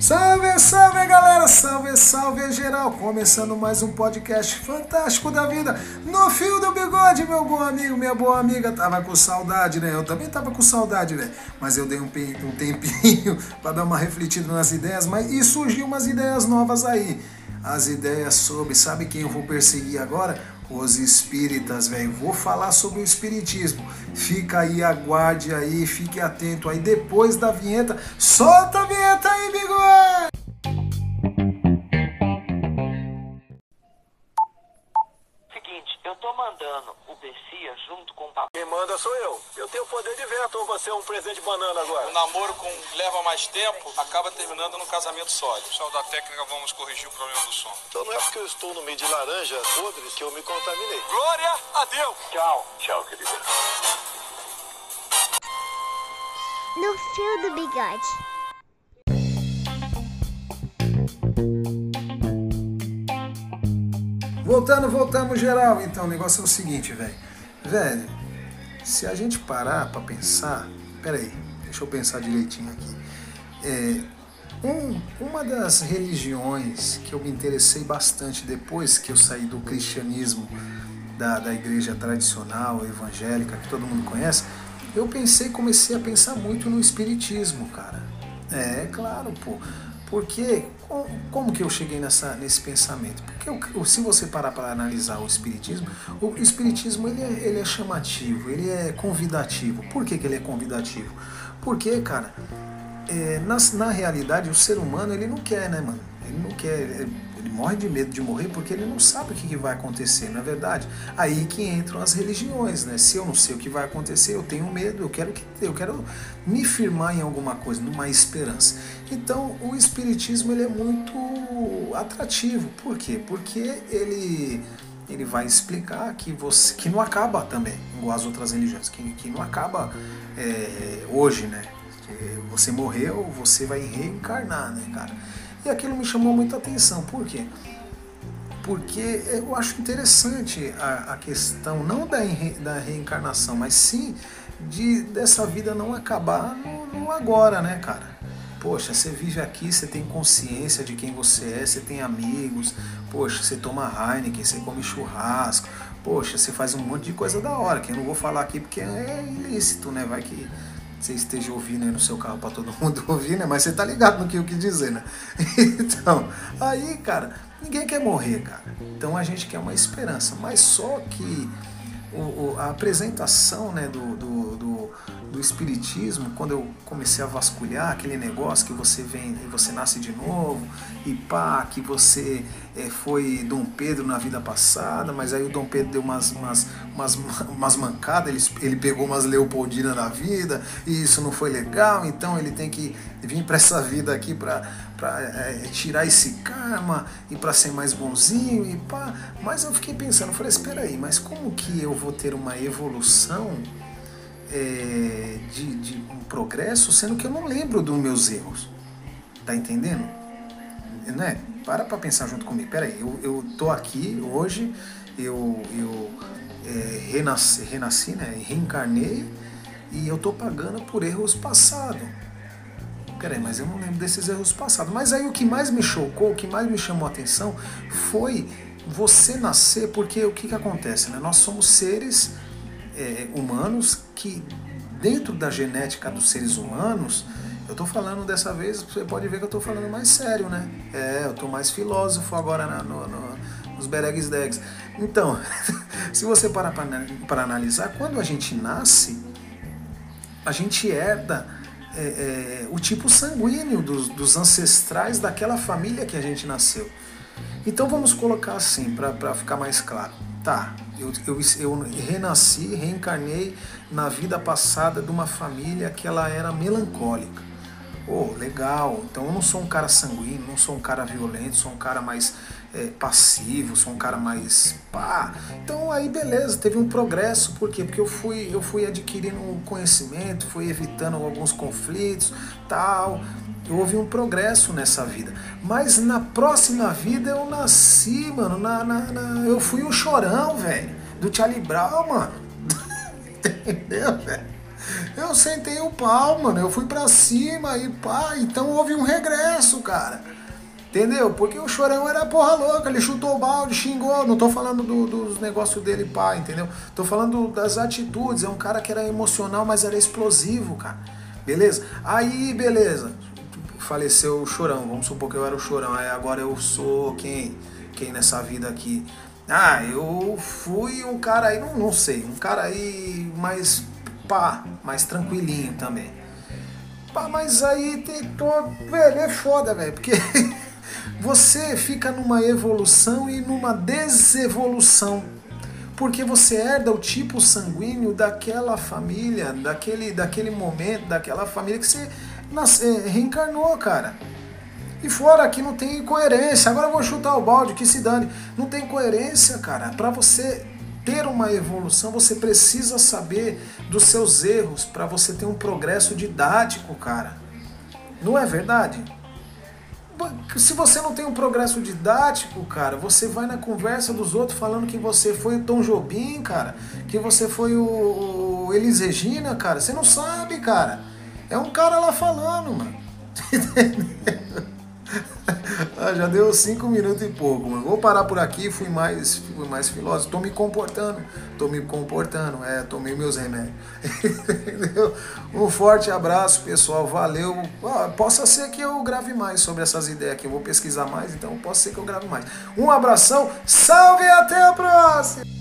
Salve, salve galera, salve, salve geral! Começando mais um podcast fantástico da vida no fio do bigode, meu bom amigo, minha boa amiga. Tava com saudade, né? Eu também tava com saudade, né? Mas eu dei um, um tempinho para dar uma refletida nas ideias, mas e surgiu umas ideias novas aí. As ideias sobre, sabe quem eu vou perseguir agora? Os espíritas, velho. Vou falar sobre o espiritismo. Fica aí, aguarde aí, fique atento aí. Depois da vinheta, solta a vinheta aí, bigode! Bessia junto com o papai. Quem manda sou eu. Eu tenho poder de veto ou você é um presente de banana agora? O namoro com leva mais tempo acaba terminando num casamento sólido. Pessoal da técnica, vamos corrigir o problema do som. Então não é porque eu estou no meio de laranjas podres que eu me contaminei. Glória a Deus! Tchau. Tchau, querida. No fio do bigode. Voltando, voltamos geral. Então, o negócio é o seguinte, velho. Velho, se a gente parar pra pensar. Pera aí, deixa eu pensar direitinho aqui. É, um, uma das religiões que eu me interessei bastante depois que eu saí do cristianismo, da, da igreja tradicional, evangélica, que todo mundo conhece, eu pensei, comecei a pensar muito no espiritismo, cara. É, claro, pô. Porque, como que eu cheguei nessa, nesse pensamento? Porque se você parar para analisar o Espiritismo, o Espiritismo ele é, ele é chamativo, ele é convidativo. Por que, que ele é convidativo? Porque, cara, é, na, na realidade o ser humano ele não quer, né, mano? Ele não quer, ele, ele morre de medo de morrer porque ele não sabe o que, vai acontecer, na é verdade. Aí que entram as religiões, né? Se eu não sei o que vai acontecer, eu tenho medo, eu quero que eu quero me firmar em alguma coisa, numa esperança. Então, o espiritismo ele é muito atrativo. Por quê? Porque ele ele vai explicar que você que não acaba também, igual as outras religiões, que, que não acaba é, hoje, né? Você morreu, você vai reencarnar, né, cara? E aquilo me chamou muita atenção. Por quê? Porque eu acho interessante a, a questão não da, da reencarnação, mas sim de dessa vida não acabar no, no agora, né, cara? Poxa, você vive aqui, você tem consciência de quem você é, você tem amigos, poxa, você toma Heineken, você come churrasco, poxa, você faz um monte de coisa da hora, que eu não vou falar aqui porque é ilícito, né? Vai que você esteja ouvindo aí no seu carro para todo mundo ouvir, né? Mas você tá ligado no que eu quis dizer, né? Então, aí, cara, ninguém quer morrer, cara. Então a gente quer uma esperança, mas só que o, o, a apresentação né, do, do, do, do, espiritismo, quando eu comecei a vasculhar aquele negócio que você vem e você nasce de novo, e pá, que você foi Dom Pedro na vida passada, mas aí o Dom Pedro deu umas, umas, umas, umas mancadas, ele, ele pegou umas Leopoldina na vida, e isso não foi legal, então ele tem que vir para essa vida aqui para é, tirar esse karma e para ser mais bonzinho e pá. Mas eu fiquei pensando, falei, espera aí, mas como que eu vou ter uma evolução é, de, de um progresso, sendo que eu não lembro dos meus erros? Tá entendendo? Né? Para para pensar junto comigo. Pera aí, eu, eu tô aqui hoje, eu, eu é, renasci, renasci, né? Reencarnei e eu tô pagando por erros passados. Peraí, mas eu não lembro desses erros passados. Mas aí o que mais me chocou, o que mais me chamou a atenção foi você nascer, porque o que, que acontece? Né? Nós somos seres é, humanos que, dentro da genética dos seres humanos, eu estou falando dessa vez, você pode ver que eu estou falando mais sério, né? É, eu estou mais filósofo agora na, no, no, nos Beregs Degs. Então, se você parar para analisar, quando a gente nasce, a gente herda é, é, o tipo sanguíneo dos, dos, ancestrais daquela família que a gente nasceu. Então vamos colocar assim, para ficar mais claro. Tá, eu, eu, eu renasci, reencarnei na vida passada de uma família que ela era melancólica. Oh, legal. Então eu não sou um cara sanguíneo, não sou um cara violento, sou um cara mais é, passivo, sou um cara mais pá. Então aí beleza, teve um progresso, por quê? Porque eu fui, eu fui adquirindo conhecimento, fui evitando alguns conflitos, tal. Houve um progresso nessa vida. Mas na próxima vida eu nasci, mano. Na, na, na eu fui o chorão, velho. Do Charlie Brown, mano. Entendeu, velho? Eu sentei o pau, mano. Eu fui pra cima e pá. Então houve um regresso, cara. Entendeu? Porque o chorão era porra louca, ele chutou o balde, xingou. Não tô falando do, dos negócios dele, pá, entendeu? Tô falando das atitudes. É um cara que era emocional, mas era explosivo, cara. Beleza? Aí, beleza. Faleceu o chorão. Vamos supor que eu era o chorão. Aí agora eu sou quem? Quem nessa vida aqui? Ah, eu fui um cara aí, não, não sei, um cara aí mais pá, mais tranquilinho também. Pá, mas aí tentou. Velho, é foda, velho, porque você fica numa evolução e numa desevolução. Porque você herda o tipo sanguíneo daquela família, daquele, daquele momento, daquela família que você nasce, reencarnou, cara. E fora que não tem coerência. Agora eu vou chutar o balde, que se dane. Não tem coerência, cara. Para você ter uma evolução, você precisa saber dos seus erros para você ter um progresso didático, cara. Não é verdade? Se você não tem um progresso didático, cara, você vai na conversa dos outros falando que você foi o Tom Jobim, cara, que você foi o, Elis Regina, cara. Você não sabe, cara. É um cara lá falando, mano. já deu cinco minutos e pouco, mano. Vou parar por aqui, fui mais, fui mais filósofo. Tô me comportando, tô me comportando, é, tomei meus remédios. Entendeu? Um forte abraço, pessoal. Valeu. Possa ser que eu grave mais sobre essas ideias aqui. Eu vou pesquisar mais, então possa ser que eu grave mais. Um abração, salve e até a próxima!